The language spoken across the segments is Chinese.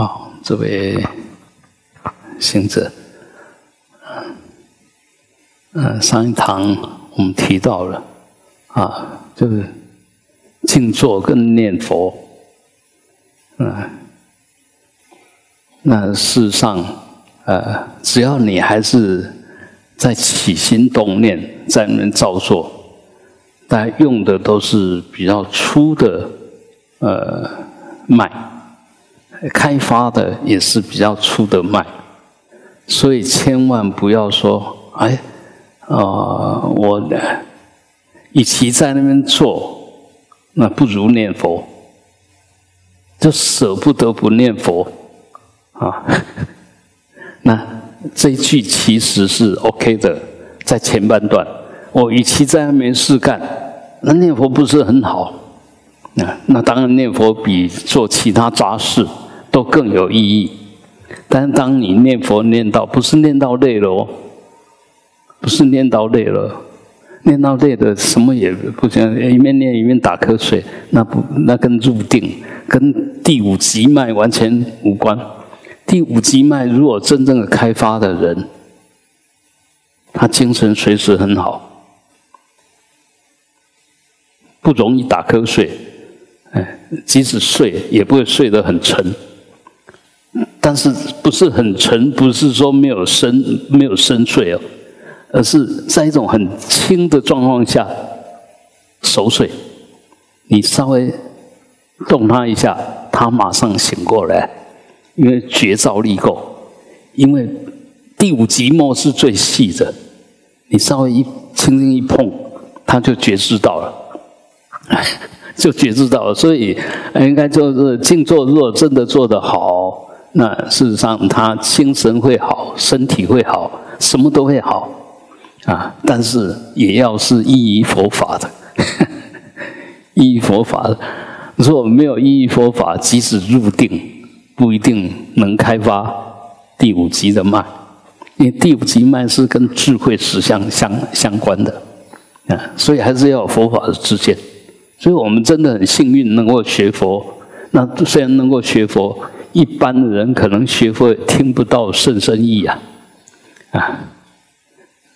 好，这位行者，嗯，上一堂我们提到了啊，就是静坐跟念佛，嗯，那事实上，呃，只要你还是在起心动念，在那造作，但用的都是比较粗的呃脉。开发的也是比较粗的脉，所以千万不要说，哎，啊，我与其在那边做，那不如念佛，就舍不得不念佛啊。那这一句其实是 OK 的，在前半段，我与其在那边事干，那念佛不是很好？那那当然念佛比做其他杂事。都更有意义，但是当你念佛念到不是念到累了哦，不是念到累了，念到累的什么也不行，一面念一面打瞌睡，那不那跟入定跟第五极脉完全无关。第五极脉如果真正的开发的人，他精神随时很好，不容易打瞌睡，哎，即使睡也不会睡得很沉。但是不是很沉，不是说没有深没有深邃哦，而是在一种很轻的状况下熟睡。你稍微动它一下，它马上醒过来，因为觉照力够。因为第五极末是最细的，你稍微一轻轻一碰，它就觉知到了，就觉知到了。所以应该就是静坐，如果真的做得好。那事实上，他精神会好，身体会好，什么都会好，啊！但是也要是依于佛法的，依于佛法的。如果没有依于佛法，即使入定，不一定能开发第五级的脉，因为第五级脉是跟智慧实相相相关的，啊！所以还是要有佛法的知见。所以我们真的很幸运能够学佛。那虽然能够学佛。一般的人可能学会听不到甚深意啊，啊，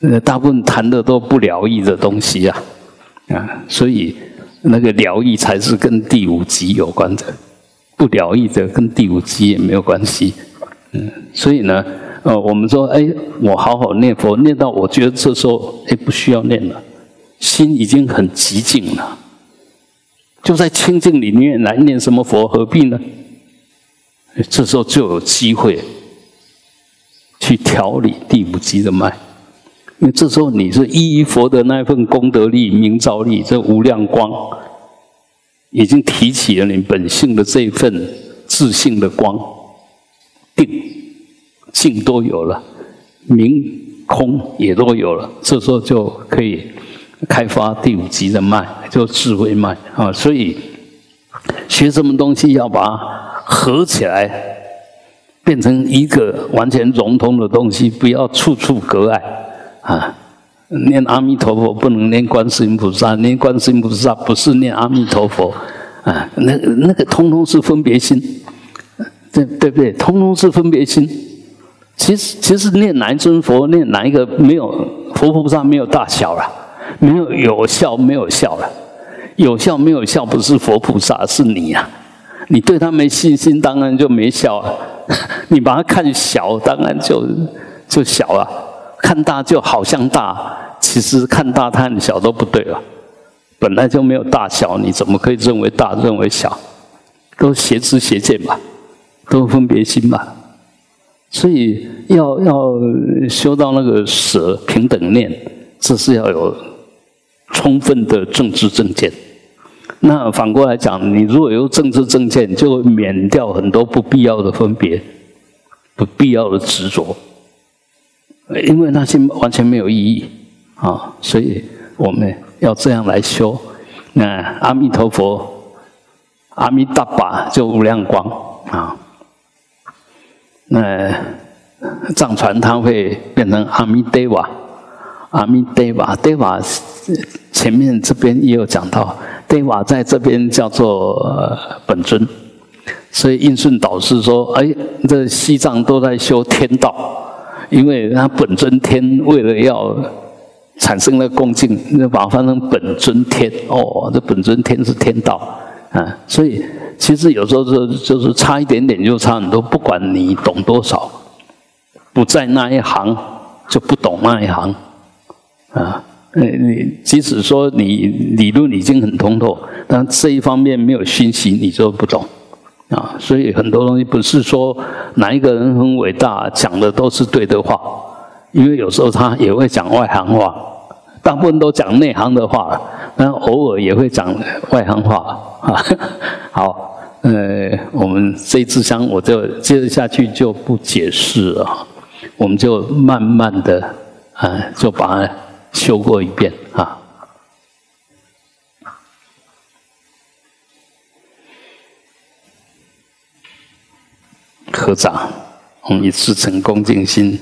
那大部分谈的都不疗愈的东西啊，啊，所以那个疗愈才是跟第五集有关的，不疗愈的跟第五集也没有关系，嗯，所以呢，呃，我们说，哎，我好好念佛，念到我觉得这时候，哎，不需要念了，心已经很寂静了，就在清净里面来念什么佛，何必呢？这时候就有机会去调理第五级的脉，因为这时候你是依佛的那份功德力、明照力，这无量光已经提起了你本性的这一份自信的光，定、静都有了，明、空也都有了，这时候就可以开发第五级的脉，就智慧脉啊。所以学什么东西要把。合起来，变成一个完全融通的东西，不要处处隔碍啊！念阿弥陀佛不能念观世音菩萨，念观世音菩萨不是念阿弥陀佛啊！那那个通通是分别心，对对不对？通通是分别心。其实其实念哪一尊佛，念哪一个没有佛菩萨没有大小了，没有有效没有效了，有效没有效不是佛菩萨是你呀。你对他没信心，当然就没效啊！你把他看小，当然就就小了；看大就好像大，其实看大看小都不对了。本来就没有大小，你怎么可以认为大，认为小？都邪知邪见吧，都分别心吧。所以要要修到那个舍平等念，这是要有充分的政治正见。那反过来讲，你如果有政治正见，就免掉很多不必要的分别、不必要的执着，因为那些完全没有意义啊。所以我们要这样来修。那阿弥陀佛，阿弥达巴就无量光啊。那藏传它会变成阿弥德瓦，阿弥德瓦，德瓦前面这边也有讲到。德瓦在这边叫做本尊，所以印顺导师说：“哎，这西藏都在修天道，因为他本尊天为了要产生了恭敬，就把它翻成本尊天。哦，这本尊天是天道啊。所以其实有时候就就是差一点点就差很多，不管你懂多少，不在那一行就不懂那一行啊。”你即使说你理论已经很通透，但这一方面没有熏习，你就不懂啊。所以很多东西不是说哪一个人很伟大，讲的都是对的话，因为有时候他也会讲外行话，大部分都讲内行的话，但偶尔也会讲外行话啊。好，呃，我们这一支香我就接着下去就不解释了，我们就慢慢的啊，就把。修过一遍啊！合掌，我们以至诚恭敬心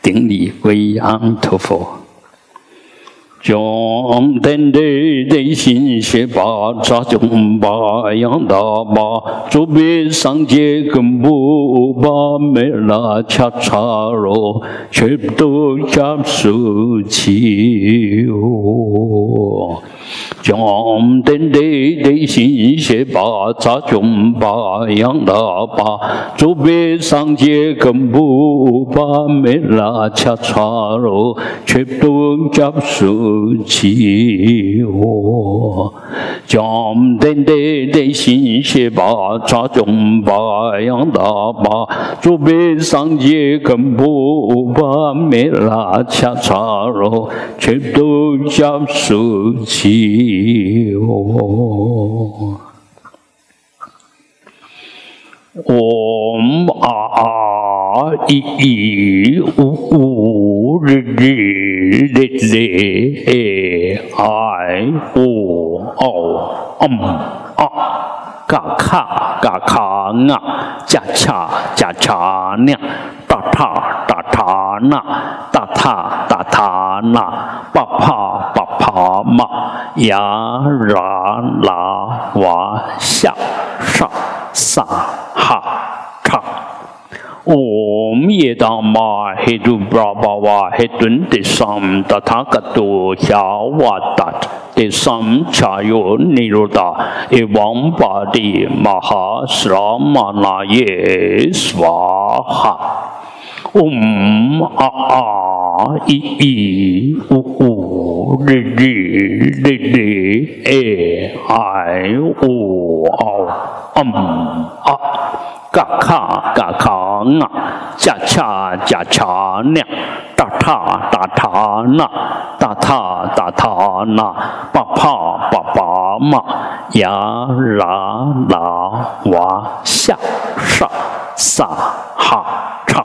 顶礼归安陀佛。将天地内心学把扎中把养大把，左边上界根部把没拉恰查罗，全都加速起哦。将天地内心学把扎中把养大把，左边上界根部把没拉恰查罗，全都加速。起我将等的的心血把扎中把养大把，祖辈上界根部把没拉恰查罗，全都加速起我。嗡啊一一呜呜日日日日哎呜哦嗯啊嘎卡嘎卡啊加恰加恰呢达塔达塔那达塔达塔那巴帕巴帕嘛呀啦啦哇下上上。哈唱，嗡耶达玛嘿嘟巴巴哇嘿顿。的 sam 达。他格多夏瓦达的 sam 恰哟尼罗达耶王巴的玛哈斯拉玛那耶斯瓦哈，嗡啊啊一一呜呜哩哩哩哩诶哎呜哦。嗯啊，嘎卡嘎卡啊，恰恰恰恰呢，达塔达塔那，达塔达塔那，巴帕巴巴嘛，呀啦啦哇下上萨哈唱。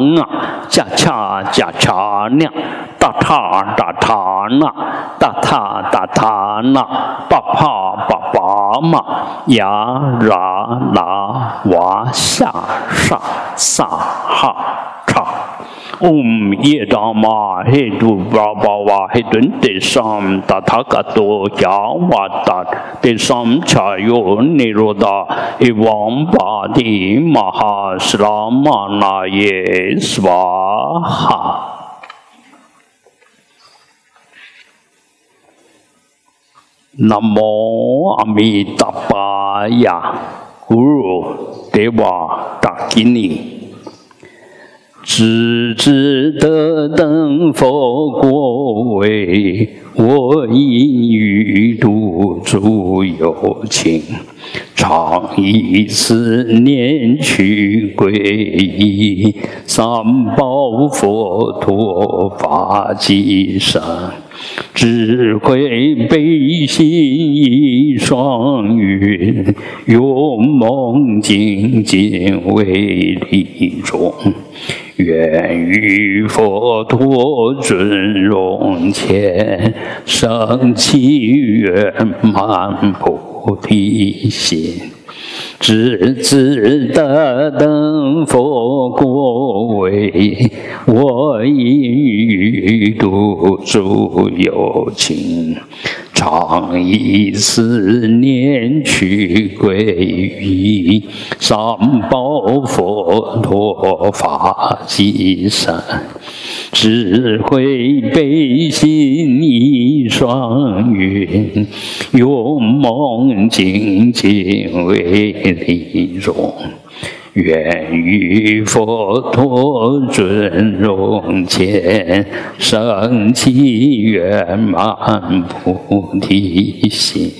嗯啊恰恰恰恰呢大叉大叉呢大叉大叉呢爸爸爸爸嘛呀拉拉哇下上上哈叉。Om Yedama Hedu Brahma Hedun Desam Tathagato Yavatat Desam Chayo Niroda Evam Badi Mahasramanaye Swaha Namo Amitabhaya Guru Deva Dakini 只知得等佛果位，我因欲度诸有情。常以思念去皈依三宝佛陀法济生，智慧悲心一双云，勇猛精进为利众。愿与佛陀尊荣前，升起圆满菩提心，只自得等佛果位，我应与度诸有情。常以思念去皈依三宝佛陀法济生，智慧悲心一双云，勇猛精进为利众。愿与佛陀尊荣前，升起圆满菩提心，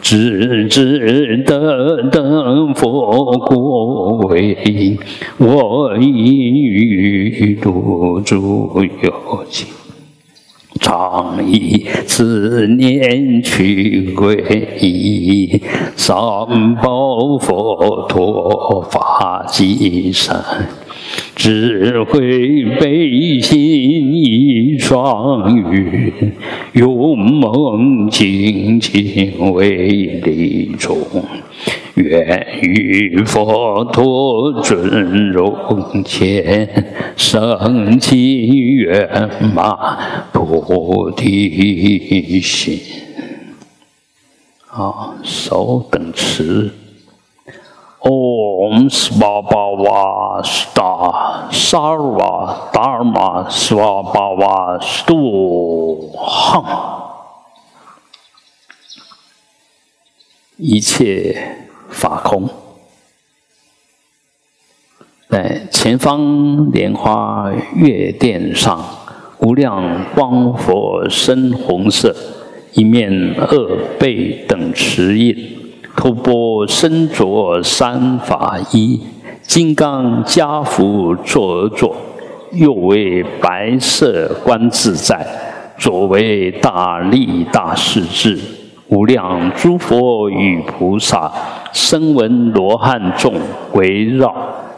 直至得等佛果位，我应与度诸有情。常以思念去皈依三宝佛陀法济生，智慧悲心一双云，勇猛精进为利众。愿与佛陀尊荣前，升起圆满菩提心。啊，手等持。Om Svabhava Sta Sarva Dharma Svabhava Stu Ham，一切。法空，在前方莲花月殿上，无量光佛身红色，一面二背等持印，头钵身着三法衣，金刚加福坐而坐，右为白色观自在，左为大力大势至。无量诸佛与菩萨，声闻罗汉众围绕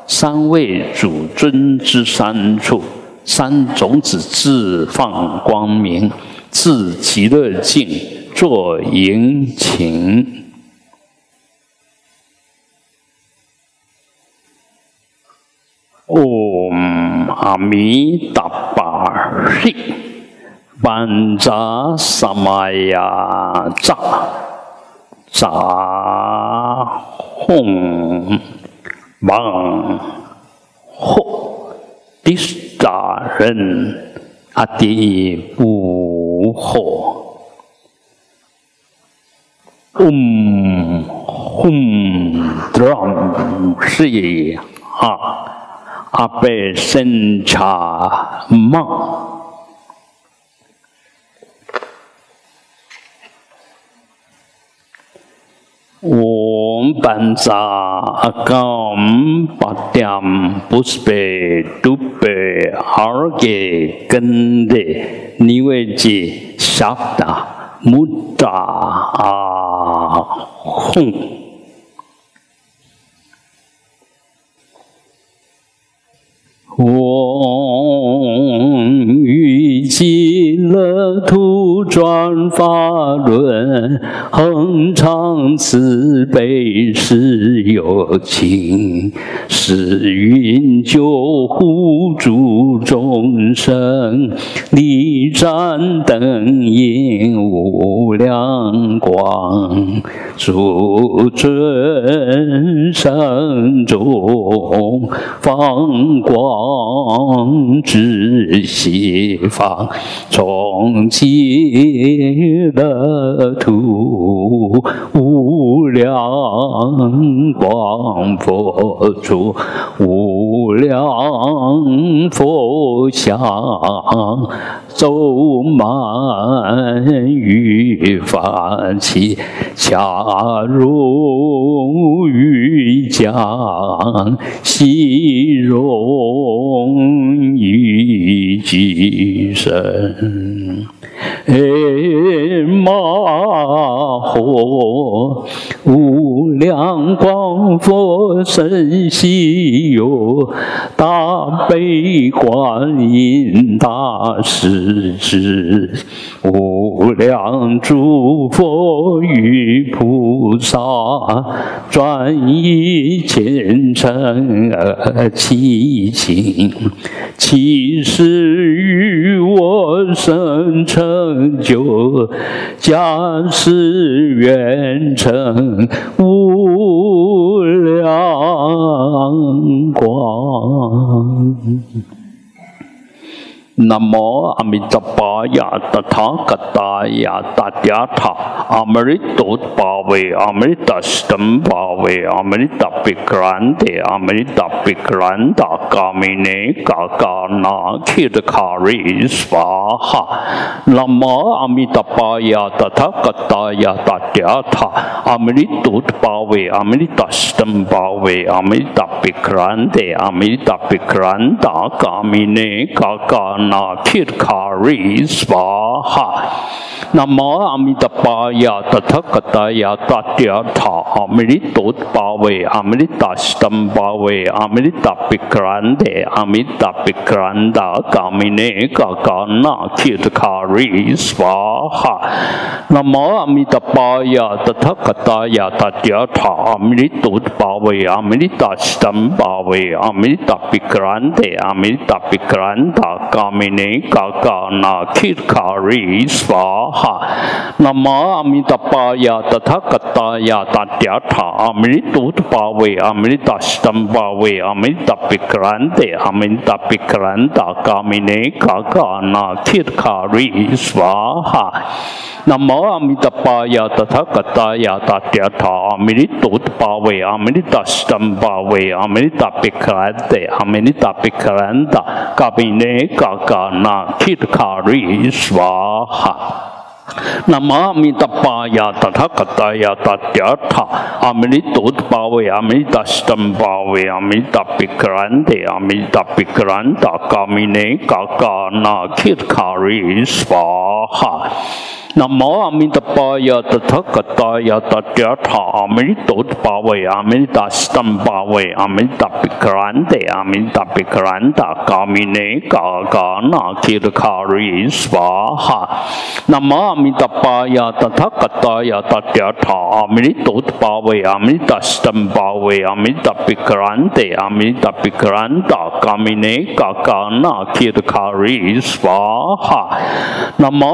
三位主尊之三处，三种子自放光明，自极乐境作迎请。唵阿弥达巴嘿。班扎萨玛呀扎扎吽芒吽，第扎人阿底布吽，嗡班长阿高八点不是被都被二哥跟的，你为这啥达木打啊哄？我。极乐土转法轮，恒常慈悲是有情，是云救护诸众生，立盏灯引无量光，诸尊生中放光之西方。方，从极乐土无量光佛住，无量佛像，周满于法器，恰如玉浆，细容于神。哎，玛诃，无量光佛身西游，大悲观音大势至，无量诸佛与菩萨，转以虔诚而祈请，其实与我生成就，加持愿成无量光。नमो अमितपाय तथा कताय तथ्याथ अमृतोत्पावे अमृतस्तम पावे अमृत विक्रांते अमृत विक्रांत कामिने काकानाखिरखारी स्वाहा नमो अमितपाय तथा कताय तथ्याथ अमृतोत्पावे अमृतस्तम पावे अमृत विक्रांते अमृत विक्रांत कामिने काका na thiết khả ri svaha nam mô a di đà ya tathagataya tatya tha amrita bhave amrita stam bhave amrita pikrande amrita pikranda kamine kakana thiết khả ri svaha nam mô a di đà ya tathagataya tatya tha amrita bhave amrita stam bhave amrita pikrande amrita pikranda kamine कामिने काकानाखिरखारी स्वाहा नम नमामि तपाया तथा कत्ताया ताट्याठा अमृतोत पावे अमृताष्टम पावे अमृत पिक्रांते अमृत पिक्रांता कामिने काकानाखिरखारी स्वाहा नम नमो अमितपाय तथा कताय ताट्यथा अमृतोत्पावे अमृताष्टम पावे अमृता पिखरते अमृता पिखरंता कविने का कानाखिरखारी स्वाहा। नमामि तपाय तथा कथाया तथ्यर्थ। अमृतोत्पावयामि तष्टं पावयामि तपिक्रान्तयामि तपिक्रान्त कामिने काकानाखिरखारी स्वाहा। ha nam mô a mi đà pa ya ta tha ca ta ya ta cha tha a mi tu pa ve a mi ta stam pa ve a mi ta pi kran te a mi ta pi kran ta ca mi ne ca ca na ki ra ca ri sva ha. Nam mô a mi đà pa ya ta tha ca ta ya ta cha tha a mi tu pa ve a mi ta stam pa ve a mi ta pi kran te a mi ta pi kran ta ca mi ne ca ca na ki ra ca ri sva ha. Nam mô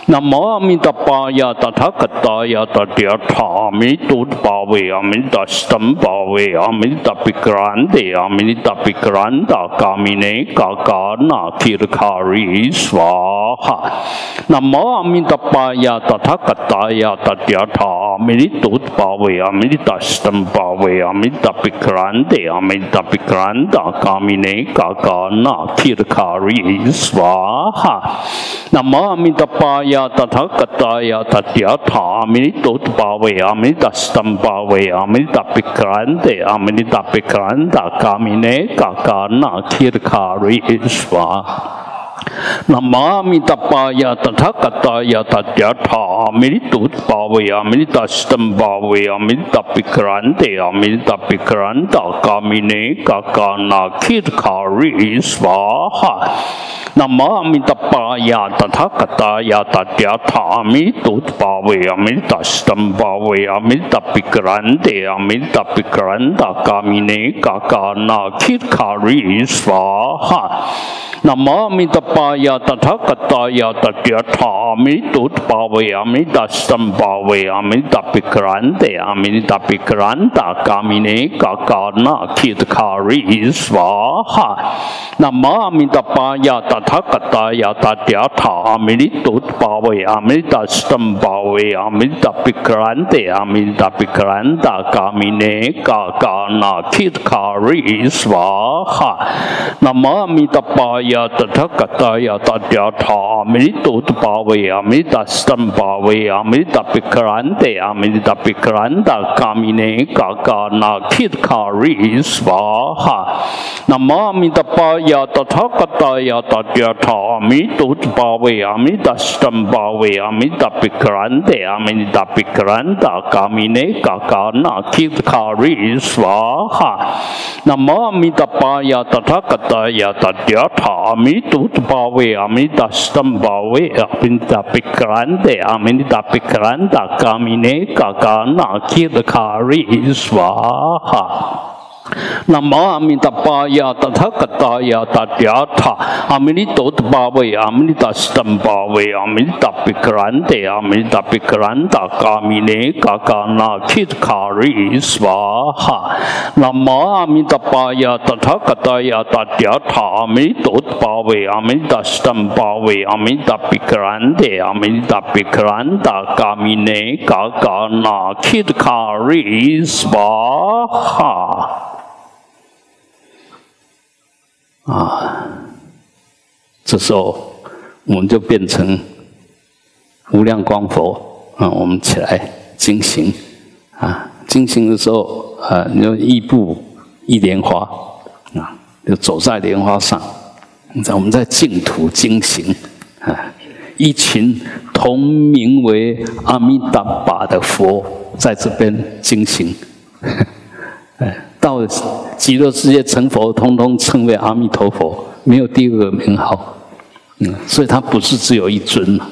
nam mô a di đà phật, ya ta tha cật ta, ya ta địa tha, mi tu bảo vệ a mi đà sâm bảo vệ a mi đà bi gran đề a mi đà bi gran đà ca, mi ne ca ca na ki ra ca ri swaha nam mô a di đà phật, ya ta tha cật ta, ya ta địa tha, mi tu bảo vệ a mi đà sâm bảo vệ a mi đà bi gran đề a mi đà bi gran đà ca, mi ne ca ca na ki ra ca ri swaha nam mô a di đà phật या तथा कत्ताया तथ्या थामृतोत् पावयामृतस्तम पावयामृतापिक्रांत अमृतापिक्रांता कामिने काकाना खीर खारुई स्वाहा नमामि तपाय तथा कताय तथा मृतुत पावया मृतस्तम पावया अमृत मृतपिक्रांता कामिने काकानाखिर खारी स्वाहा। नमामि तपाया तथा कताया तथा मृतुत पावया मृतस्तम पावया मृतपिक्रांतया मृतपिक्रांता कामिने काका काकानाखिर खारी स्वाहा। नमामि तपाय 那摩阿弥达巴雅达他嘎达雅达地阿他阿弥达陀巴维阿弥达斯姆巴维阿弥达比克拉那阿弥达比克拉那伽弥那伽伽那提提卡瑞娑哈。那摩阿弥达巴雅达他嘎达雅达地阿他阿弥达陀巴维阿弥达斯姆巴维阿弥达比克拉那阿弥达比克拉那伽弥那伽伽那提提卡瑞娑哈。那摩阿弥达巴雅达他嘎达。यथा जठा अमृत उत्पावे अमृत स्तम पावे अमृत पिक्रांते अमृत पिक्रांत कामिने काका नाखित खारी स्वाहा नम अमृत पाय तथा कताय तथा अमृत उत्पावे अमृत स्तम पावे अमृत पिक्रांते अमृत पिक्रांत कामिने काका नाखित खारी स्वाहा नम अमृत पाय तथा कताय तथा अमृत उत्पा bawe, amin da stem bawe, amin da pikrande, amin da pikranda, kamine kakana kidkari swaha. Namami तपाय तथा कताय तद्याथ अमृतोद्भावय अमृतस्तम भावय अमृतपिक्रान्ते अमृतपिक्रान्ता कामिने काकानाखितकारी स्वाहा नमामि तपाय तथा कताय तद्याथ अमृतोद्भावय अमृतस्तम भावय अमृतपिक्रान्ते अमृतपिक्रान्ता कामिने काकानाखितकारी स्वाहा 啊，这时候我们就变成无量光佛啊！我们起来进行啊，进行的时候啊，你就一步一莲花啊，就走在莲花上，在我们在净土进行啊，一群同名为阿弥达巴的佛在这边进行，哎。到极乐世界成佛，通通称为阿弥陀佛，没有第二个名号。嗯，所以他不是只有一尊嘛。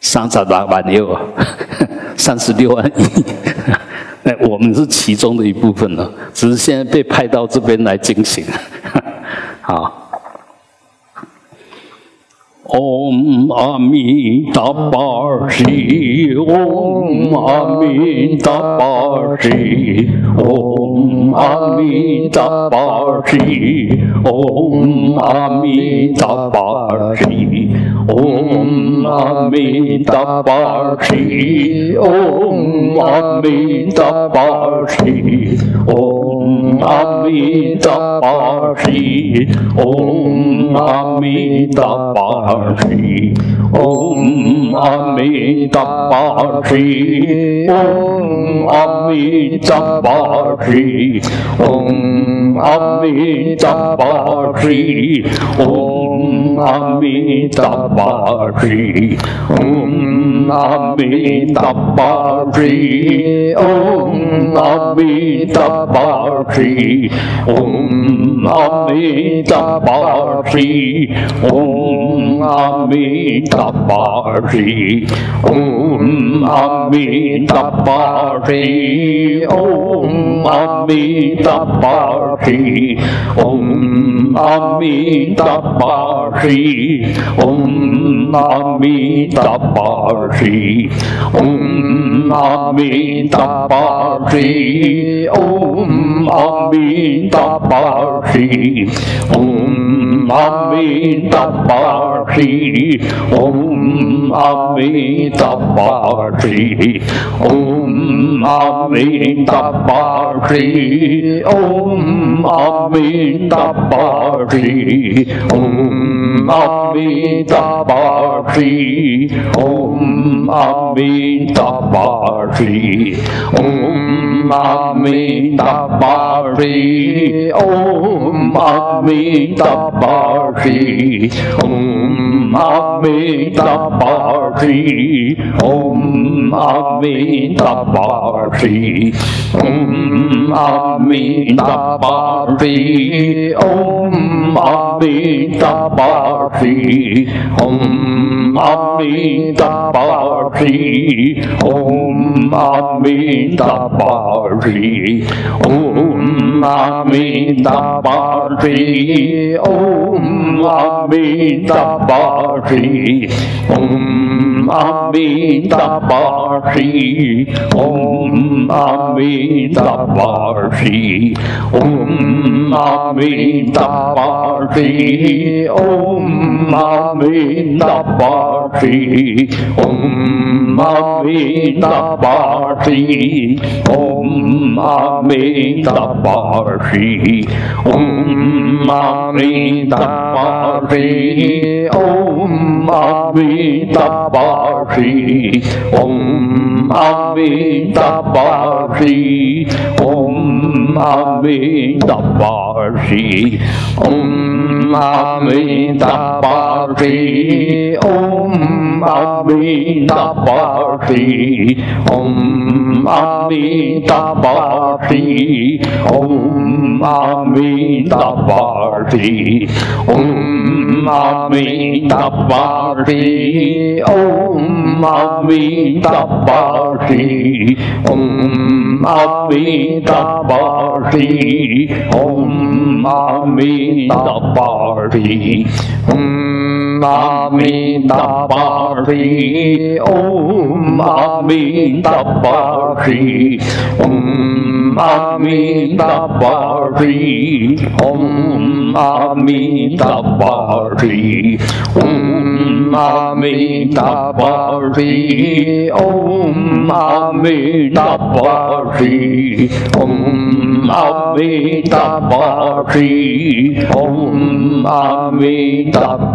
三十八万六，三十六万亿。哎，我们是其中的一部分了，只是现在被派到这边来进行。好。唵阿弥达巴提，唵阿弥达巴提，唵阿弥达巴提，唵阿弥达巴提，唵阿弥达巴提，唵阿弥达巴提，唵阿弥达巴提，唵阿弥达巴 பாஷி ஓம் அமி தப்பாஷி ஓம் அமி தப்பாஷி ஓம் அமி தப்பாஷி ஓம் அமி தப்பாஷி ஓம் அமி தப்பாஷி ஓம் அமி தப்பாஷி ஓம் அமி தப்பாஷி ஓம் அமி தப்பாழி ஓம் அமி தப்பாழி ஓம் அமி தப்பாழி ஓம் அமி தப்பாழி ஓம் அமி தப்பாழி ஓம் அமி தப்பாழி ஓம் அமி தப்பாழி ஓம் மாமீண்ட பாஷி ஓம் अमित पाठी ओम अमित पाठी ओम अमित पाठी ओम अमित पाठी ओम अमित पाठी ओम अमित पाठी ओम अमित पाठी ओम Amit Tabashi, Om Ami Tabashi, Om Ami Om Ami Om அமிதபாரி ஓம் அமிதபாரி ஓம் அமிதபாரி ஓம் அமிதபாரி ஓம் अमितापाशी ओम अमितापाशी ओम अमितापाशी ओम अमितापाशी ओम अमितापाशी ओम अमितापाशी ओम अमितापाशी ओम अमितापा Bari, Om Amitabha. Bari, Om Amitabha. Bari, Om Amitabha. Bari, Om அம்மி தபாட்டி ஓம் அம்மி தபாட்டி ஓம் அம்மி தபாட்டி ஓம் அம்மி தபாட்டி ஓம் அம்மி தபாட்டி ஓம் அம்மி தபாட்டி ஓம் அம்மி தபாட்டி ஓம் Amitabhi, Om Amitabhi, Om Amitabhi, Om Amitabhi, Om. Om Amitabhari, Om Amitabhari, Om Amitabhari, Om Amitabhari,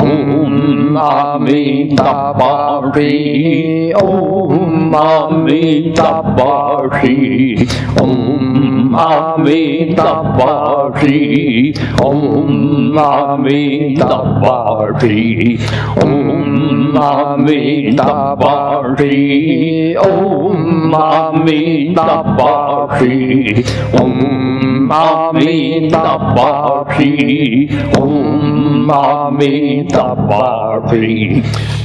Om Amitabhari, Om Amitabhashi, Om Amitabhashi, Om Amitabhashi, Om Amitabhashi, Om Amitabhashi, Om. मामे तपाफी ओम मामे तपाफी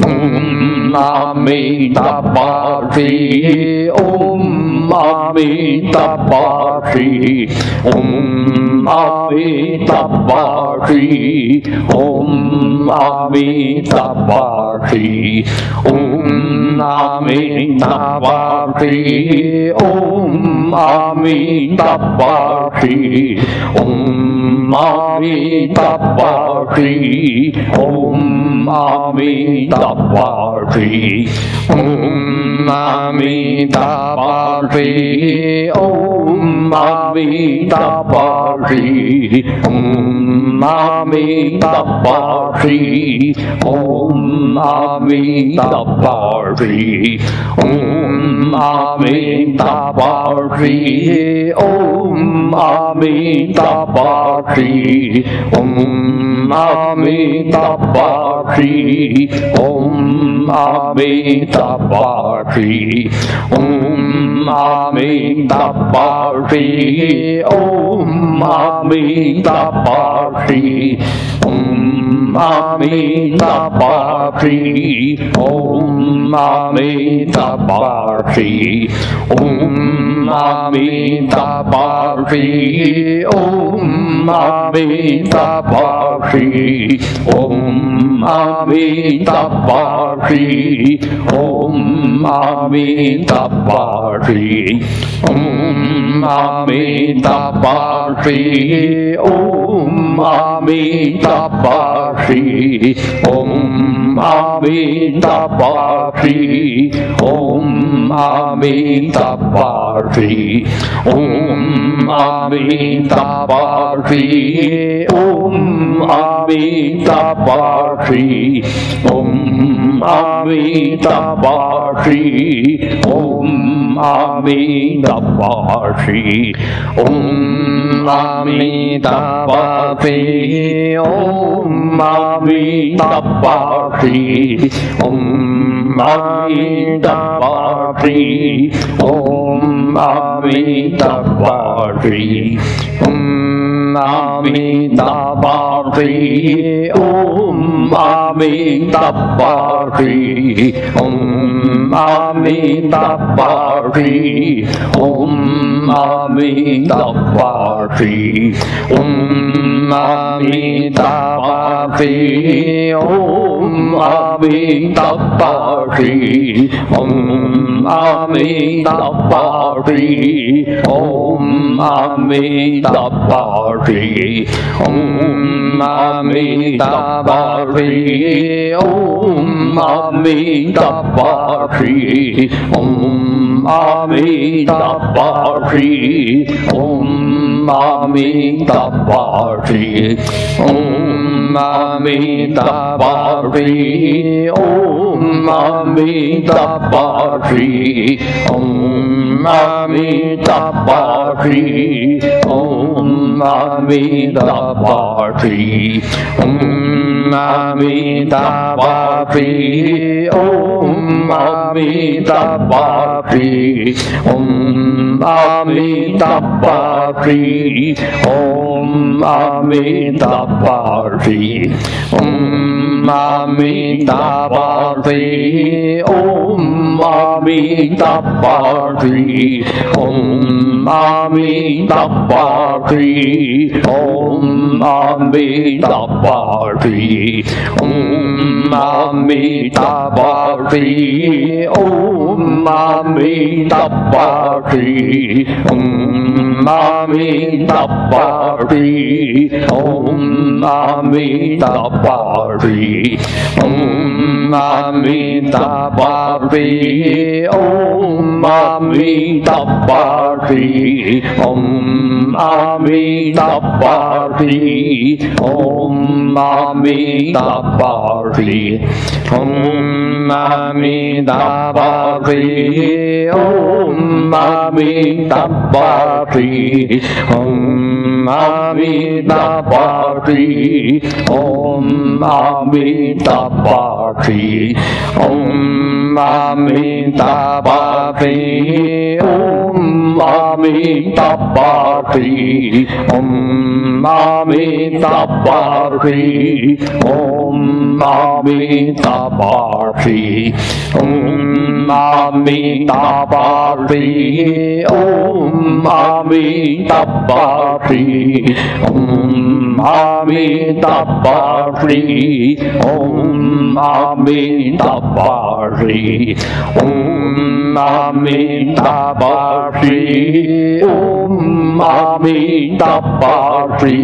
ओम मामे तपाफी ओम मामे तपाफी ओम मामे तपाफी ओम मामे तपाफी ओम मामे तपाफी ओम मामे तपाफी Tapari, Om Ami Om Ami Om Ami Tapari, Om Mommy the party. Mommy the party. Om mommy the party. Oh, mommy the party. Oh, mommy the party. Om mommy the party. Oh, mommy the party. Oh, mommy the party oh Ami Tapashi Om Ami Tapashi Om Ami Tapashi Om Ami Tapashi Om Ami Tapashi Om Ami Tapashi Om Ami Tapashi Om Ami Tapashi तपासि ॐ आमि तपासि ॐ आमि तपासि ॐ आमि तपासि ॐ आमि तपासि ॐ आमि तपासि ॐ आमि तपासि ॐ आमि तपासि ॐ Namita Tapati Om Namita Tapati Om Namita Tapati Om Namita Tapati Om Amitabhari Om Amitabhari Om Amitabhari Om Amitabhari Om Amitabhari Om Amitabhari Om Amitabhari Om Amitabhari Bari, Om Amida Om Amida Om Amida Om Amida Om Ami Tabari Om Ami Tabari Om Ami Tabari Om Ami Tabari Om Amita पापी ओम अमिता पापी ओम अमिता पापी ओम अमिता बापी ओम अमिता पापी ओम अमिता बापी ओम अमिता बापी ओम अमिता Bapi Om Amitabhari Om Amitabhari Om Amitabhari Om Amitabhari Om Amitabhari Om Amitabhari Om Amitabhari Om Amitabhari Amitabhari Om Amitabhari Om Om Amida Party, Om Amida Party, Om Amida Party, Om Amida Party, Om Amida Party, Om Amida Party, Om Amida Party, Om Amida Bhakti. Om Amitabha Amitabhari Om Amitabha Amitabhari Om Amitabha Amitabhari Om Amitabha Amitabhari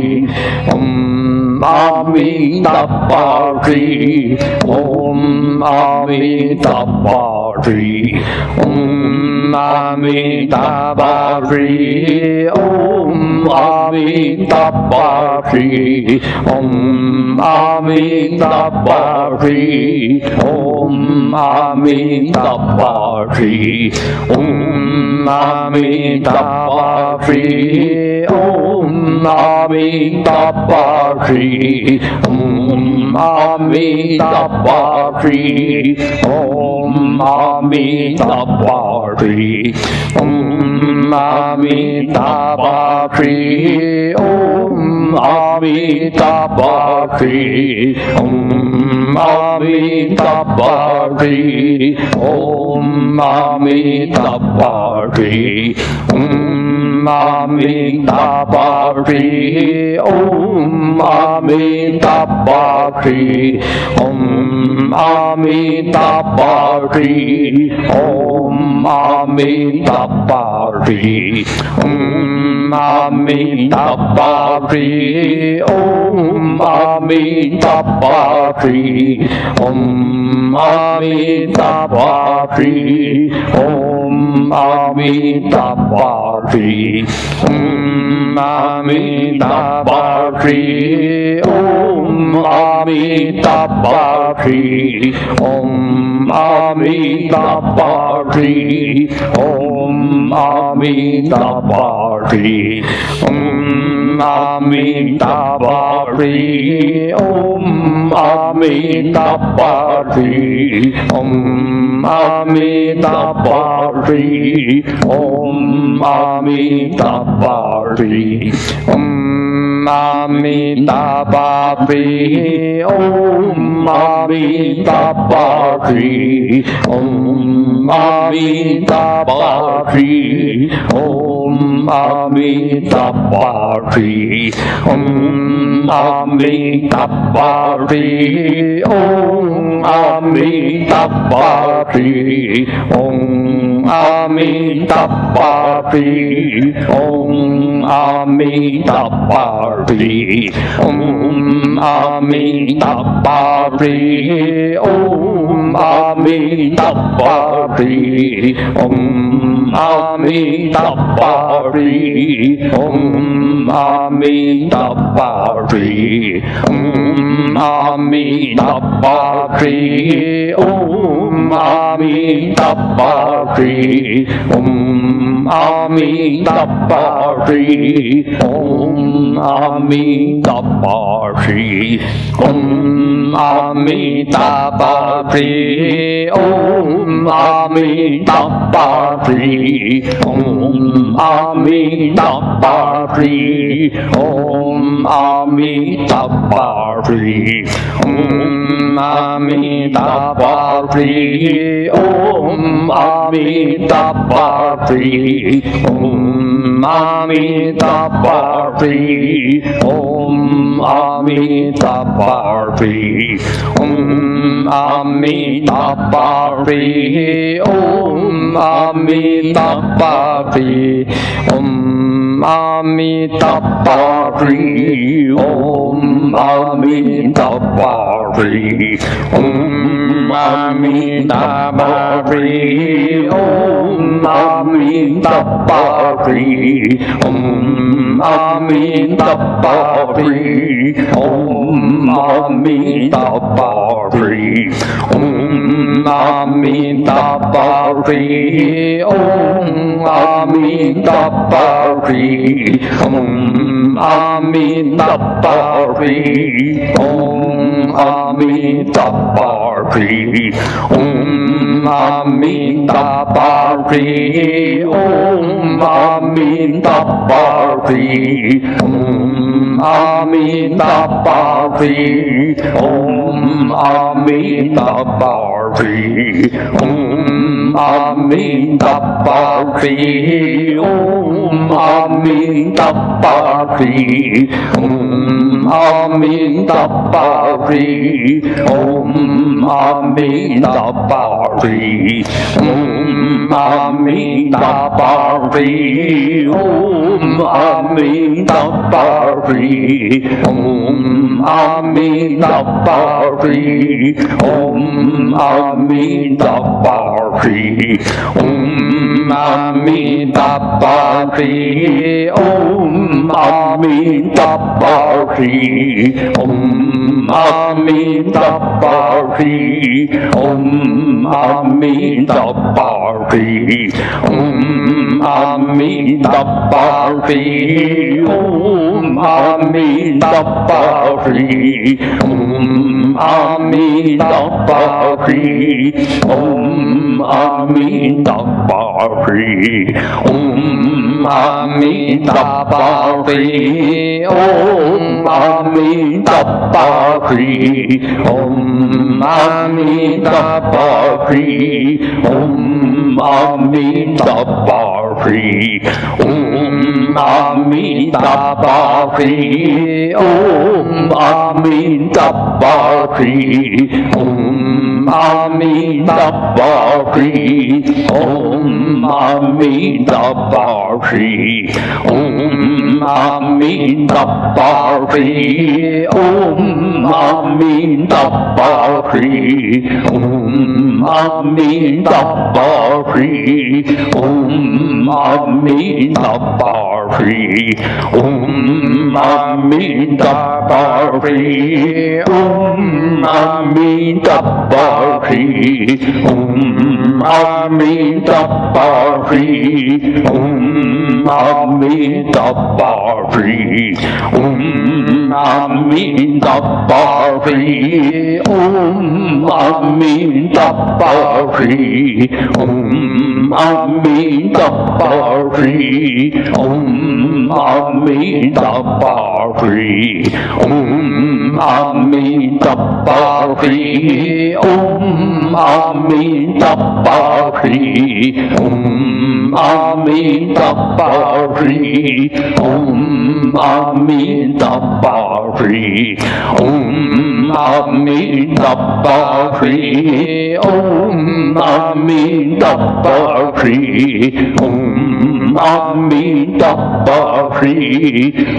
Om Amitabha Amitabhari Om Amitabha Amitabhari Om Amitabha Amitabhari Om Amin Tabashi Om Amin Tabashi Om Amin Tabashi Om Amin Tabashi Om Amin Tabashi Om Amin Tabashi Om Amin Tabashi Om Amin Tabashi Om Amitabha Shri Om Amitabha Shri Om Amitabha Shri Om Amitabashi Om Amitabashi Om Amitabashi Om Amitabashi Om Amitabashi Om Amitabashi Om Amitabashi Om Amitabashi Om Amitabha Shri Om Amitabha Shri Om Amitabha Shri Om Amitabha Shri Om Amitabha Shri Om Amitabha Shri Om Amitabha Shri Om Amitabha the party. Um, Amitabhapi Om Amitabhapi Om Amitabhapi Om Amitabhapi Om Amitabhapi Om Amitabhapi Om Amitabhapi Om Amitabhapi Bari Om um, um, Amitabha Bari Om um, Amitabha Bari Om Amitabha Bari Om Amitabha Bari Om Amitabha Bari Om Amitabha Bari Om அமிதப்பாஷி ஓம் அமிதப்பாஷி ஓம் அமிதப்பாஷி ஓம் அமிதப்பாஷி ஓம் அமிதப்பாஷி ஓம் அமிதப்பாஷி ஓம் அமிதப்பாஷி ஓம் அமிதப்பாஷி Om Amitabharti Om Amitabharti Om Amitabharti Om Amitabharti Om Amitabharti Om Amitabharti Om Amitabbari, Om Amitabbari, Om Amitabbari, Om Amitabbari, Om Amitabbari, Om Amitabbari, Om Amintabari, Om Amitabari, Om Amitabari, Om Amitabari, Om Amitabari, Om Amitabari, Om अमितपाक्षी ॐ अमितपाक्षी ॐ अमितपाक्षी ॐ अमितपाक्षी ॐ अमितपाक्षी ॐ अमितपाक्षी ॐ अमितपाक्षी ॐ अमितपाक्षी Om Amitabhari Om Amitabhari Om Amitabhari Om Amitabhari Om Amitabhari Om Amitabhari Om Amitabhari, Om Amitabhari, Om Amitabhari, Om Amitabhari, Om Om Om Amitabha Khi Om Amitabha Khi Om Amitabha Khi Om Amitabha Khi Om Amitabha Khi Om Amitabha Khi Om Amitabha Khi Om Amitabha Bari, Om Amitabha. Bari, Om Amitabha. Bari, Om Amitabha. Bari, Om Amitabha. Bari, Om Om Amitabha Shri Om Amitabha Shri Om Amitabha Shri Om Amitabha Shri Om Amitabha Shri Om Amitabha Shri Om Amitabha Shri Om Amitabha Shri Om Amitabha Om Amitabha Om Amitabha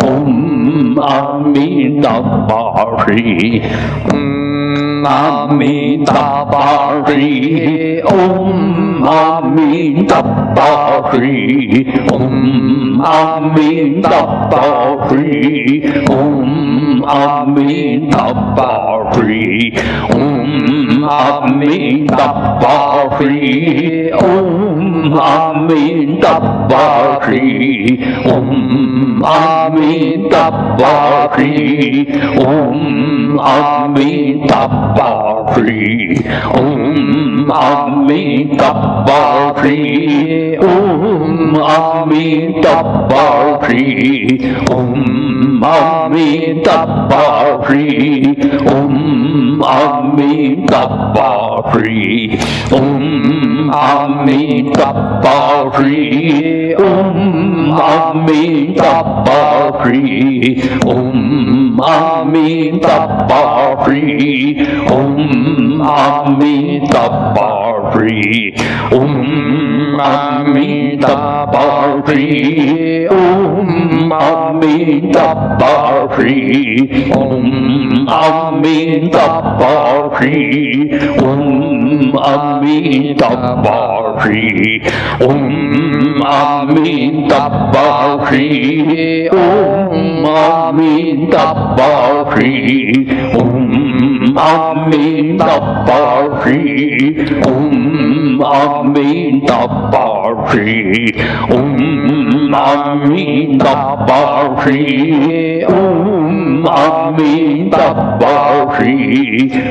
Om Amitabha Om Amitabha Om Amin Dabbahi Om Amin Dabbahi Om Amitabha, Dabbahi Om Amin Dabbahi Om Amin Dabbahi Om تبري أم أمي تبري أم أمي تبري أم أمي تبري أم أمي تبري أم أمي تبري أم أمي تبري أم أمي تبري Om Amitabha Shri Om Amitabha Shri Om Amitabha Shri Om Amitabha Shri Om Amitabha Shri Om Amitabha Shri Om Amitabhari Om Amitabhari Om Amitabhari Om Amitabhari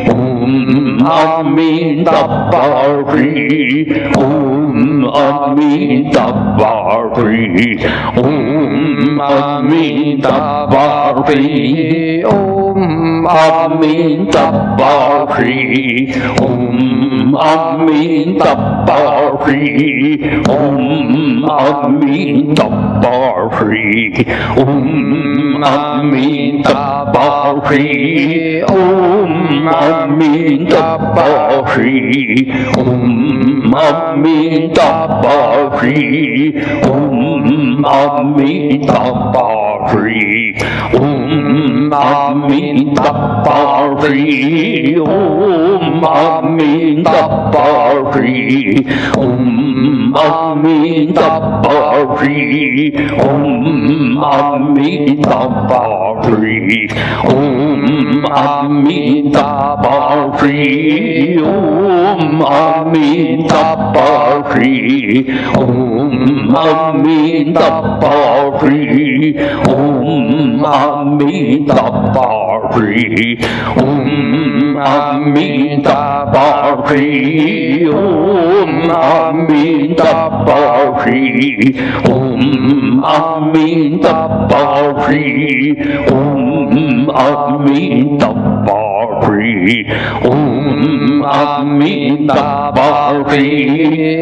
Um. Amitabhari, Om Amitabhari, Om Amitabhari, Om Amitabhari, Om Amitabhari, Om Amitabhari, Om Amit बाह्री ओम अमित बाह्री ओम अमित बाह्री ओम अमित बाह्री ओम 阿弥陀佛，嗡阿弥陀佛，嗡阿弥陀佛，嗡阿弥陀佛，嗡阿弥陀佛，嗡阿弥陀佛，嗡阿弥陀佛，嗡阿弥陀。Bari, Om Amitabhari, Om Amitabhari, Om 阿弥陀佛，唻，唵阿弥陀佛，唻，唵阿弥陀佛，唻，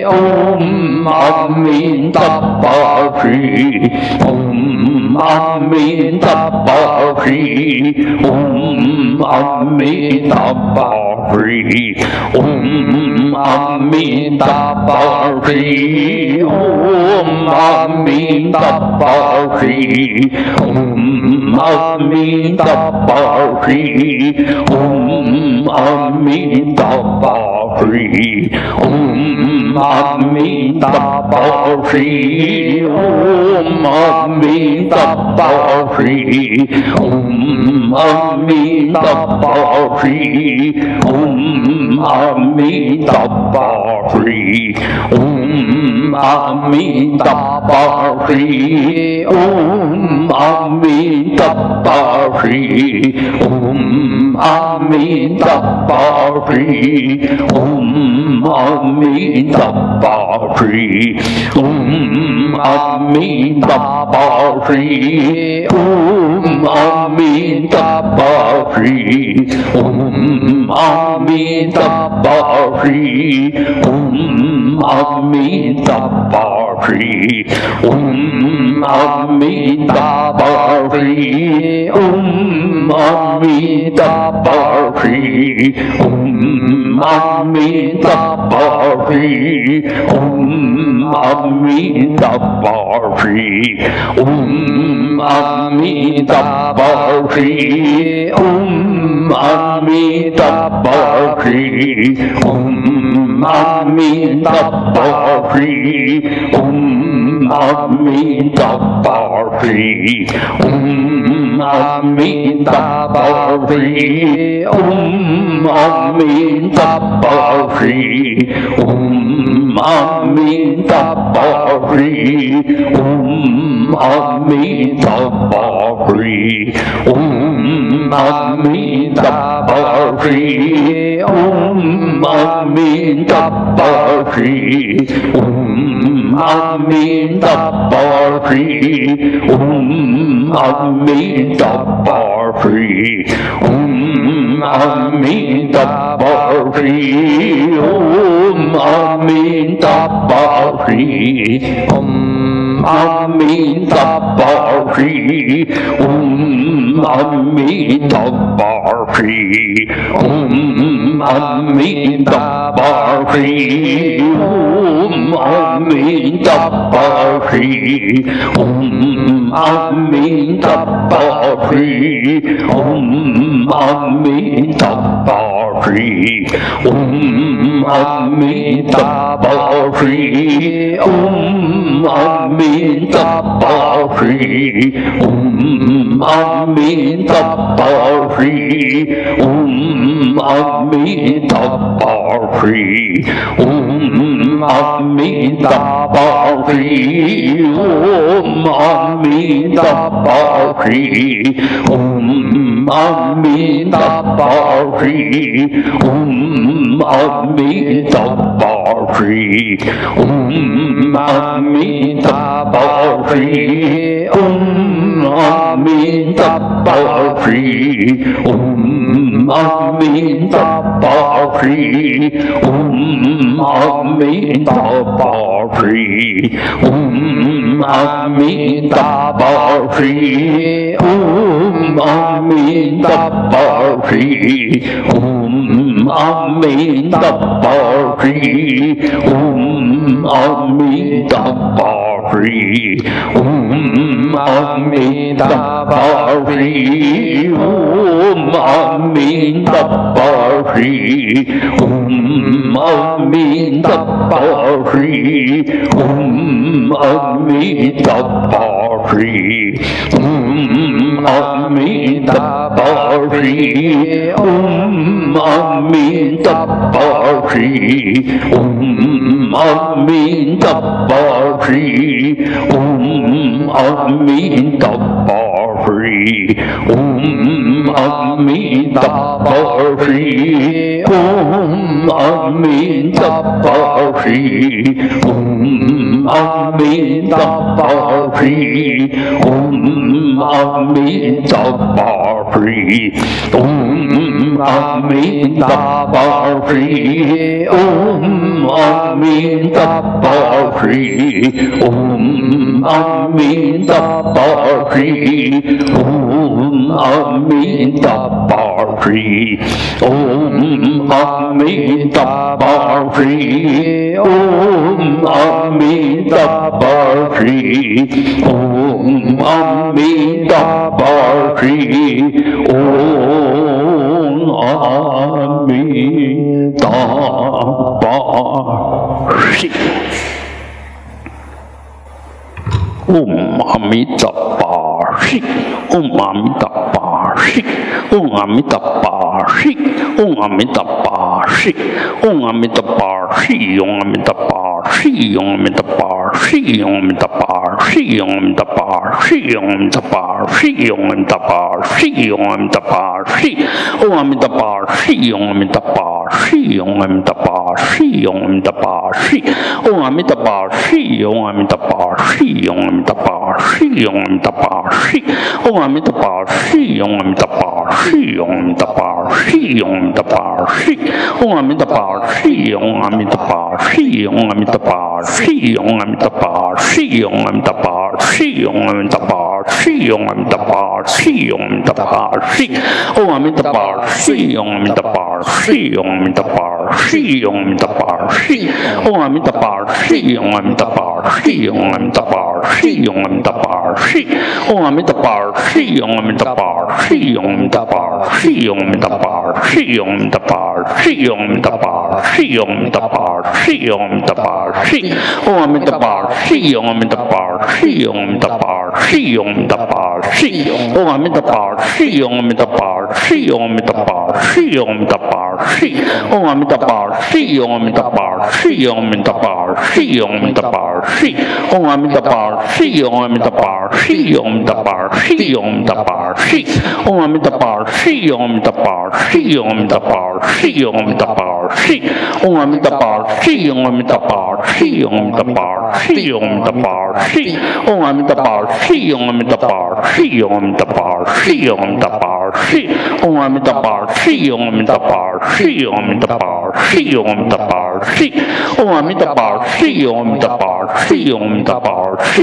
唵阿弥陀佛，唻，唵阿弥陀佛，唻，唵阿弥陀佛，唻，唵阿弥陀佛，唻，唵阿弥陀。தப்பாழி உம் அம்மி தப்பாழி உம் அம்மி தப்பாழி உம் Mami Tapa Shri Om Mami Tapa Shri Om Mami Tapa Shri Om Mami Tapa Shri Om Mami Tapa Shri Om Mami Tapa Shri Om Mami Tapa Shri Om Mami Tapa Babari, Um Amin Babari, Um Amin Babari, Um Amin Babari, Um Amidabari, Um Amidabari, Um Amidabari, Um Amidabari, Um Amidabari, Um Amidabari, Um Amidabari, Um Amidabari. Tabari, Um Ami Tabari, Um Ami Tabari, Um Ami Tabari, Amitabhari, Om Amitabhari, Om Amitabhari, Om Amitabhari, Om Amitabhari, Om Amitabhari, Om Amitabhari, Om Amitabhari, Om Amitabhari. Amin Om um, Amin Tabbari Om um, Amin Tabbari Bari, Om Amitabh Bari, Om Amitabh Bari, Om Amitabh Bari, Om Amitabh Bari, Om Amitabh Bari, Om Amitabh Bari, Om Amitabh Bari. 嗡阿弥达巴西，嗡阿弥达巴西，嗡阿弥达巴西，嗡阿弥达巴西，嗡阿弥达巴西，嗡阿弥达巴 Amin Tabbaqi Um Amin Tabbaqi Om Amin Tabbaqi Um Amin Tabbaqi Om Amin Tabbaqi Um Amin Tabbaqi Um Amin Tabbaqi Um 阿弥达巴西，嗡阿弥达巴西，嗡阿弥达巴西，嗡阿弥达巴西，嗡阿弥达巴西，嗡阿弥达巴 Amita Bhavri, Om Amita Bhavri, Om Amita Bhavri, Om Amita Bhavri, Om Amida Bhakti, Om Amida Bhakti, Om Amida Bhakti, Om Amida Bhakti, Om Amida Bhakti, Om Amida Bari, Om Amida Bari, Om Amida Bari, Om Amida Om Amida 嗡阿弥达巴西，嗡阿弥达巴西，嗡阿弥达巴西，嗡阿弥达巴西，嗡阿弥达巴西。嗡阿弥达巴西，嗡阿弥达巴西，嗡阿弥达巴西，嗡阿弥达巴西，嗡阿弥达巴西用阿弥陀佛，西用阿弥陀佛，西用阿弥陀佛，西用阿弥陀佛，西用阿弥陀佛，西用阿弥陀佛，西用阿弥陀佛，西，嗡阿弥陀佛，西用阿弥陀佛，西用阿弥陀佛，西用阿弥陀佛，西，嗡阿弥陀佛，西用阿弥陀佛，西用阿弥陀佛，西用阿弥陀佛，西，嗡阿弥陀佛，西用阿弥陀佛，西用阿弥陀佛，西用阿弥陀佛，西，嗡弥陀佛，释永阿弥陀佛，释唵阿弥陀佛，释永阿弥陀佛，释永阿弥陀佛，释永阿弥陀佛，释唵阿弥陀佛，释永阿弥陀佛，释永阿弥陀佛，释永阿弥陀佛，释永阿弥陀佛，释永阿弥陀佛，释永阿弥陀佛，释永阿弥陀佛，释唵阿弥陀佛，释永阿弥陀佛，释永阿弥陀佛，释永阿弥陀佛，释唵阿弥陀佛，释永阿弥陀佛，释永阿弥陀佛。西用阿弥陀佛，西，嗡阿弥陀佛，西用阿弥陀佛，西用阿弥陀佛，西用阿弥陀佛，西，嗡阿弥陀佛，西用阿弥陀佛，西用阿弥陀佛，西用阿弥陀佛，西，嗡阿弥陀佛，西用阿弥陀佛，西用阿弥陀佛，西用阿弥陀佛，西，嗡阿弥陀佛，西用阿弥陀佛，西用阿弥陀佛，西用阿弥陀佛，西，嗡阿弥陀佛，西用阿弥陀佛，西用阿弥陀佛，西用阿弥陀佛，西，嗡阿弥陀佛，西用阿弥陀佛，西用阿弥陀佛，西用阿弥陀佛，西，嗡阿弥陀佛，西用阿弥陀佛，西用阿弥陀佛，西用阿弥陀佛，西，嗡阿弥陀佛，西用阿弥陀佛，西用阿弥陀佛，西用阿弥陀佛，西，嗡阿弥陀佛，西用阿弥陀佛，西用阿弥陀佛，西用阿弥陀佛，西用阿弥陀佛，西用阿弥陀佛，西用阿弥陀佛，西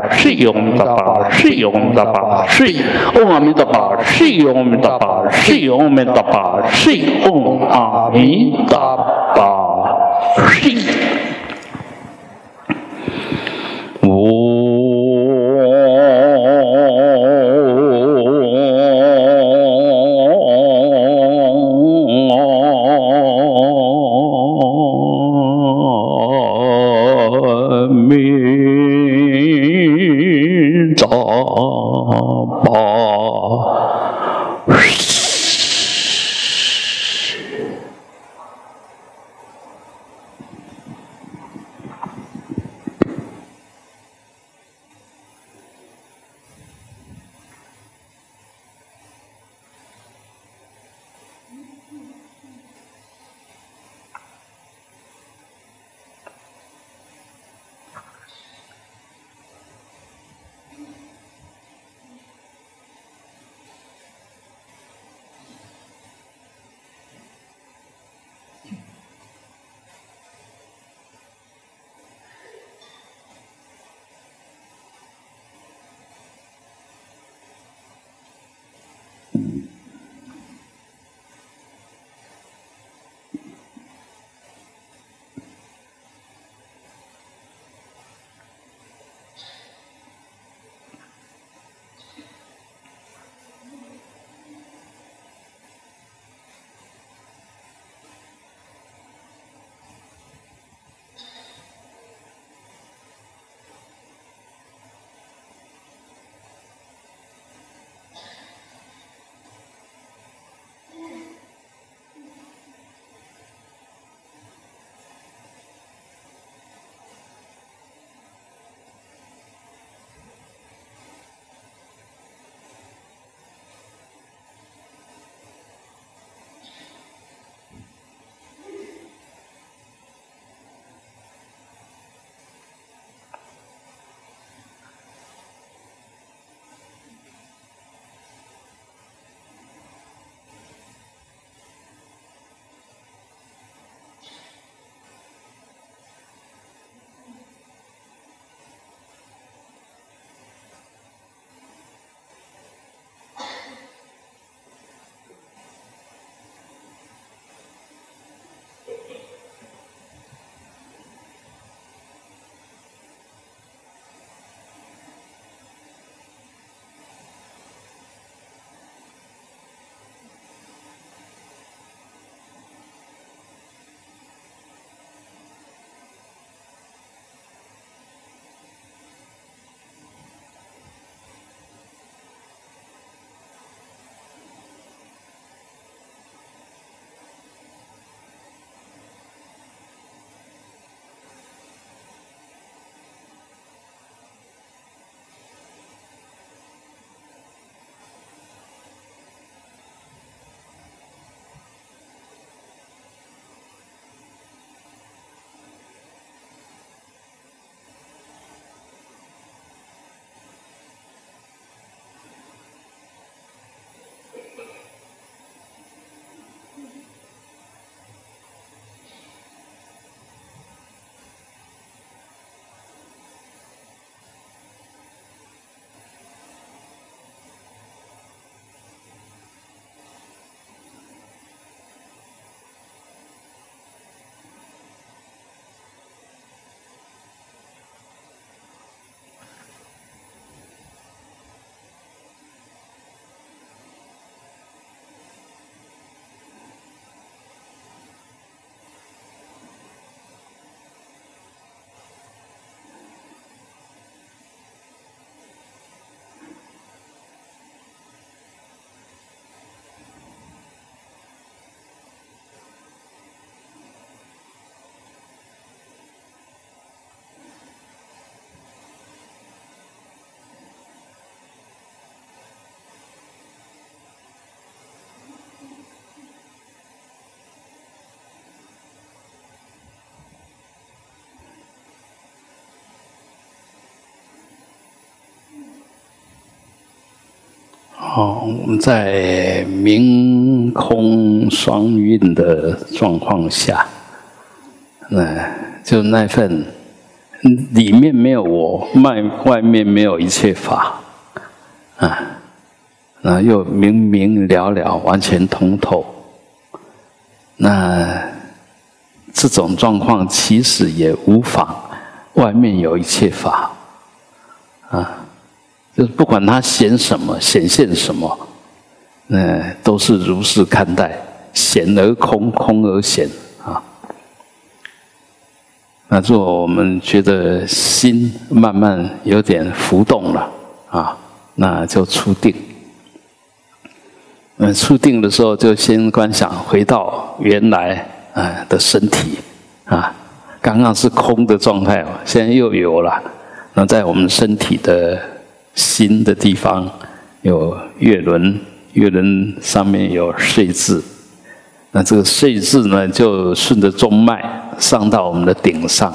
释迦牟尼的宝，释迦牟尼的宝，释阿弥的宝，释阿牟尼的宝，释阿牟尼的宝，释阿弥的宝，哦，我们在明空双运的状况下，那就那份里面没有我，外外面没有一切法，啊，那又明明了了，完全通透。那这种状况其实也无妨，外面有一切法，啊。就是不管他显什么，显现什么，嗯都是如是看待，显而空，空而显啊。那如果我们觉得心慢慢有点浮动了啊，那就出定。嗯出定的时候，就先观想回到原来啊的身体啊，刚刚是空的状态现在又有了。那在我们身体的。新的地方有月轮，月轮上面有岁字，那这个岁字呢，就顺着中脉上到我们的顶上，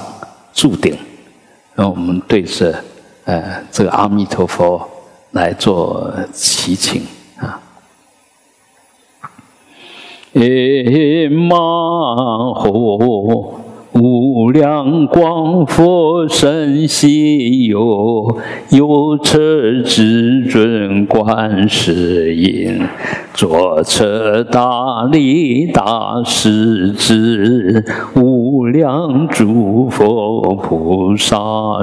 柱顶，然后我们对着呃这个阿弥陀佛来做祈请啊。诶，玛吼。无量光佛身西游，有车至尊观世音，坐车大力大势至，无量诸佛菩萨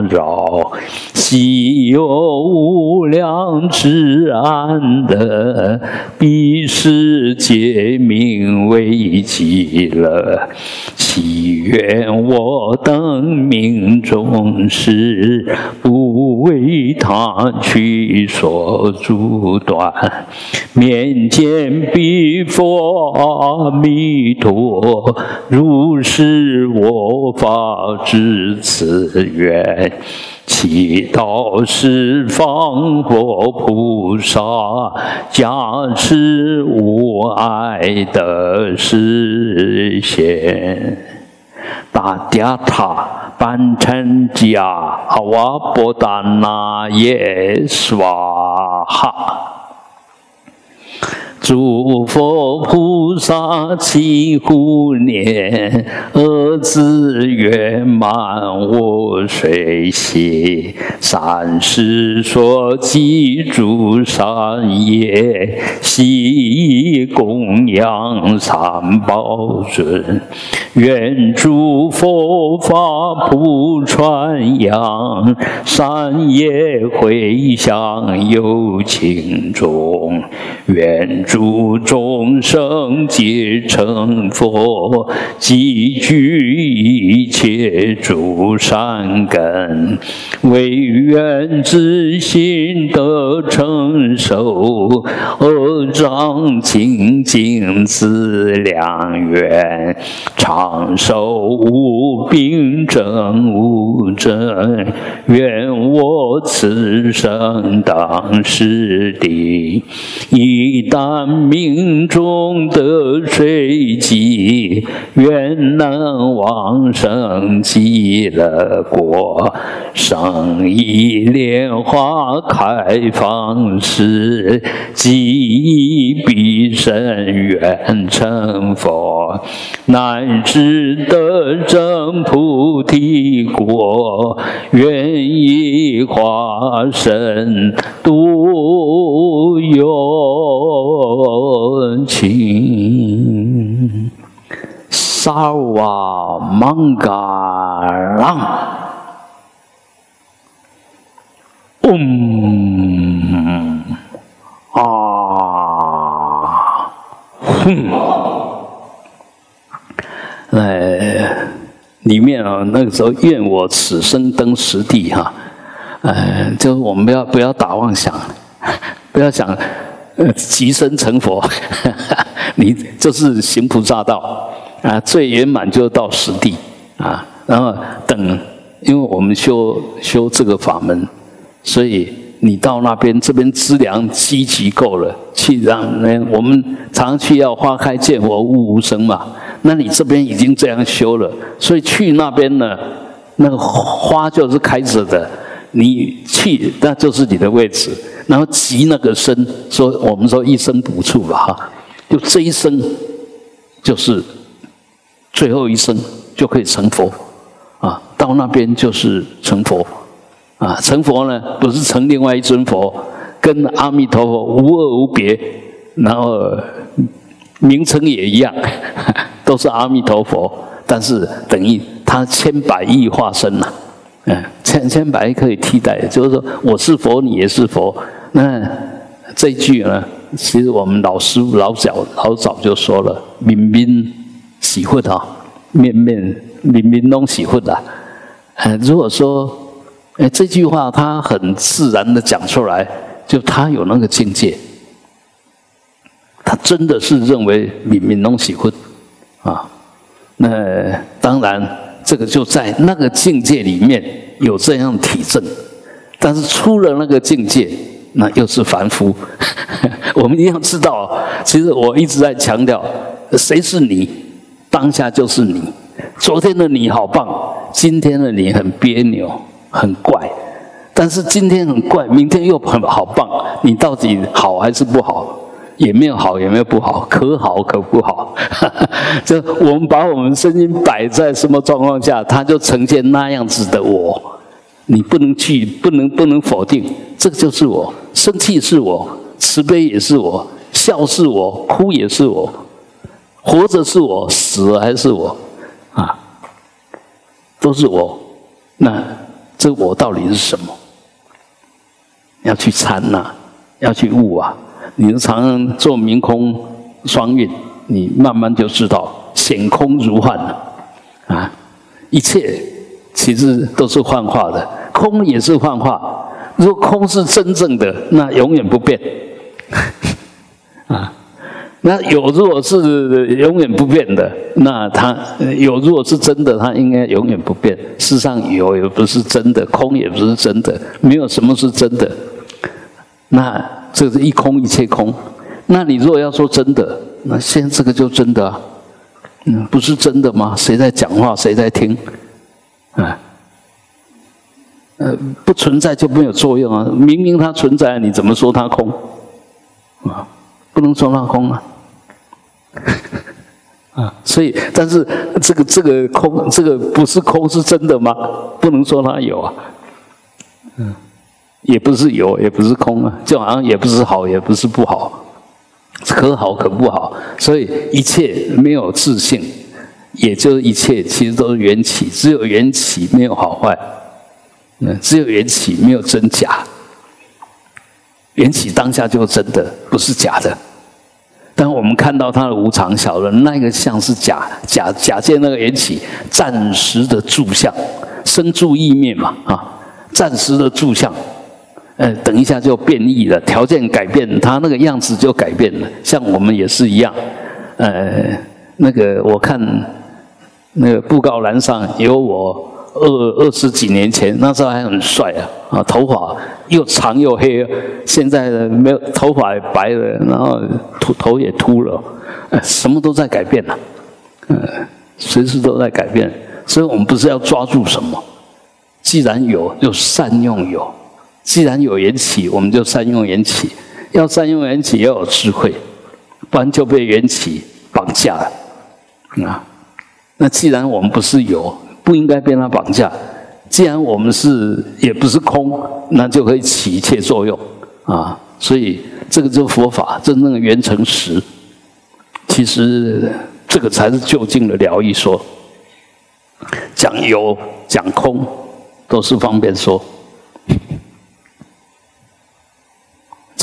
绕，西游无量智安得，彼世界名为极乐，祈愿。我等命中事，不为他去所阻断。面见彼佛阿弥陀，如是我法至此愿。祈祷十方佛菩萨加持无碍的实现。大家塔班成家阿瓦波达那耶娑哈。诸佛菩萨祈护念，儿子圆满我随喜。三世所记诸善业，悉供养三宝尊。愿诸佛法普传扬，善业回向有情众。愿。诸众生皆成佛，积聚一切诸善根，唯愿自心得成熟，而长清净自良缘，长寿无病症无症。愿我此生当世地，一旦。命中得随机，愿能往生极乐国，上一莲花开放时，即必生愿成佛，乃至得证菩提果，愿以化身度有。情，萨瓦芒嘎朗，嗡啊哼，哎，里面啊，那个时候愿我此生登实地哈，呃，就是我们不要不要打妄想，不要想。呃即生成佛，你就是行菩萨道啊，最圆满就到实地啊。然后等，因为我们修修这个法门，所以你到那边这边资粮积极够了，去让那我们常去要花开见佛悟无生嘛。那你这边已经这样修了，所以去那边呢，那个花就是开着的，你去那就是你的位置。然后集那个身，说我们说一生不处吧，哈，就这一生就是最后一生就可以成佛啊，到那边就是成佛啊，成佛呢不是成另外一尊佛，跟阿弥陀佛无二无别，然后名称也一样，都是阿弥陀佛，但是等于他千百亿化身呐。嗯，千千百可以替代，就是说我是佛，你也是佛。那这句呢，其实我们老师老早老早就说了，明明喜混啊，面面明明拢喜混的。嗯，如果说哎这句话他很自然的讲出来，就他有那个境界，他真的是认为明明拢喜混啊。那当然。这个就在那个境界里面有这样体证，但是出了那个境界，那又是凡夫。我们一定要知道，其实我一直在强调，谁是你，当下就是你。昨天的你好棒，今天的你很别扭、很怪，但是今天很怪，明天又很好棒，你到底好还是不好？也没有好，也没有不好，可好可不好。就我们把我们声音摆在什么状况下，它就呈现那样子的我。你不能去，不能不能否定，这个就是我。生气是我，慈悲也是我，笑是我，哭也是我，活着是我，死还是我，啊，都是我。那这我到底是什么？要去参呐，要去悟啊。你常常做明空双运，你慢慢就知道显空如幻啊！一切其实都是幻化的，空也是幻化。如果空是真正的，那永远不变啊。那有如果是永远不变的，那它有如果是真的，它应该永远不变。世上有也不是真的，空也不是真的，没有什么是真的。那。这是一空一切空，那你如果要说真的，那现在这个就真的啊，嗯，不是真的吗？谁在讲话？谁在听？啊，呃，不存在就没有作用啊！明明它存在，你怎么说它空？啊，不能说它空啊！啊，所以，但是这个这个空，这个不是空是真的吗？不能说它有啊，嗯。也不是有，也不是空啊，就好像也不是好，也不是不好，可好可不好。所以一切没有自信，也就是一切其实都是缘起，只有缘起没有好坏，嗯，只有缘起没有真假。缘起当下就是真的，不是假的。当我们看到它的无常，小人那个相是假，假假借那个缘起暂时的住相，生住意灭嘛啊，暂时的住相。呃，等一下就变异了，条件改变，它那个样子就改变了。像我们也是一样，呃，那个我看那个布告栏上有我二二十几年前，那时候还很帅啊，啊，头发又长又黑，现在呢没有头发也白了，然后秃头也秃了，呃什么都在改变了，呃，随时都在改变，所以我们不是要抓住什么，既然有，就善用有。既然有缘起，我们就善用缘起。要善用缘起，要有智慧，不然就被缘起绑架了。啊，那既然我们不是有，不应该被它绑架。既然我们是也不是空，那就可以起一切作用。啊，所以这个就是佛法真正的圆成实。其实这个才是究竟的疗愈说。讲有讲空，都是方便说。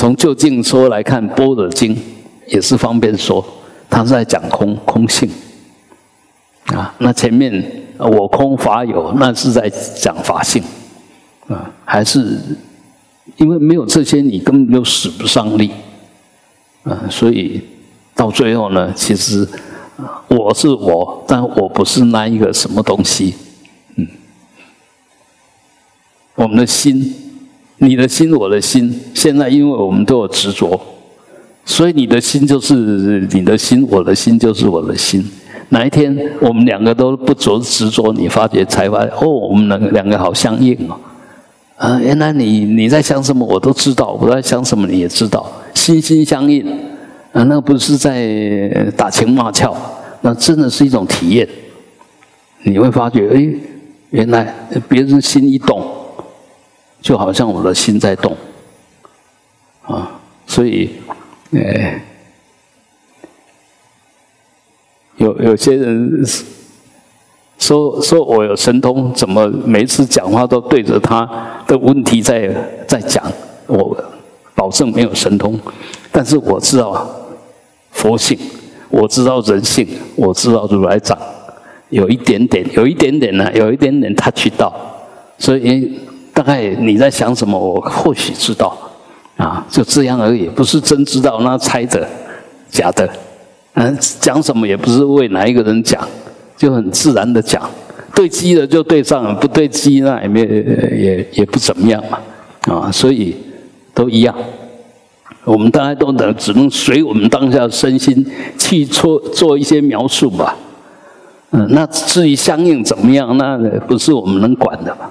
从就近说来看，《般若经》也是方便说，他是在讲空空性啊。那前面我空法有，那是在讲法性啊。还是因为没有这些，你根本就使不上力啊。所以到最后呢，其实我是我，但我不是那一个什么东西。嗯，我们的心。你的心，我的心，现在因为我们都有执着，所以你的心就是你的心，我的心就是我的心。哪一天我们两个都不着执着，你发觉才发现哦，我们两个两个好相应哦，啊，原来你你在想什么，我都知道；我在想什么，你也知道，心心相印。啊，那不是在打情骂俏，那真的是一种体验。你会发觉，哎，原来别人心一动，就好像我的心在动。啊，所以，哎，有有些人说说我有神通，怎么每次讲话都对着他的问题在在讲？我保证没有神通，但是我知道佛性，我知道人性，我知道如来藏，有一点点，有一点点呢，有一点点他去到，所以大概你在想什么，我或许知道。啊，就这样而已，不是真知道，那猜的，假的。嗯，讲什么也不是为哪一个人讲，就很自然的讲。对机的就对上了，不对机那也没也也不怎么样嘛。啊，所以都一样。我们大家都能只能随我们当下身心去做做一些描述吧。嗯，那至于相应怎么样，那不是我们能管的嘛。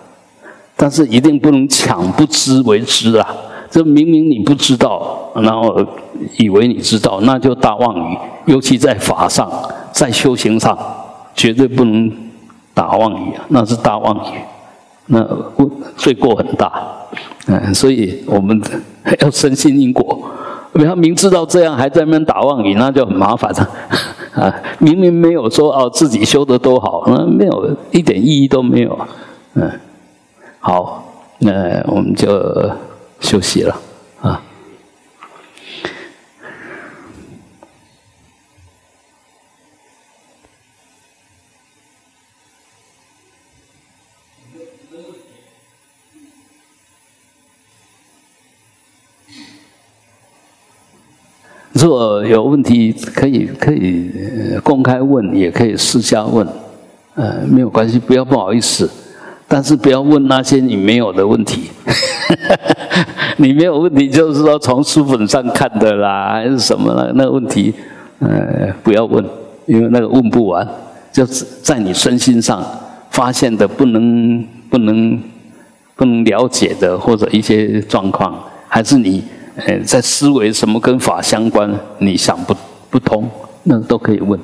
但是一定不能抢不知为知啊。这明明你不知道，然后以为你知道，那就大妄语。尤其在法上，在修行上，绝对不能打妄语，那是大妄语，那罪过很大。嗯，所以我们要深信因果。不要明知道这样还在那边打妄语，那就很麻烦了。啊，明明没有说哦自己修的多好，那没有一点意义都没有。嗯，好，那我们就。休息了，啊！如果有问题，可以可以公开问，也可以私下问，呃，没有关系，不要不好意思。但是不要问那些你没有的问题，你没有问题就是说从书本上看的啦，还是什么了？那个问题，呃，不要问，因为那个问不完，就是在你身心上发现的不能不能不能了解的，或者一些状况，还是你呃在思维什么跟法相关，你想不不通，那都可以问。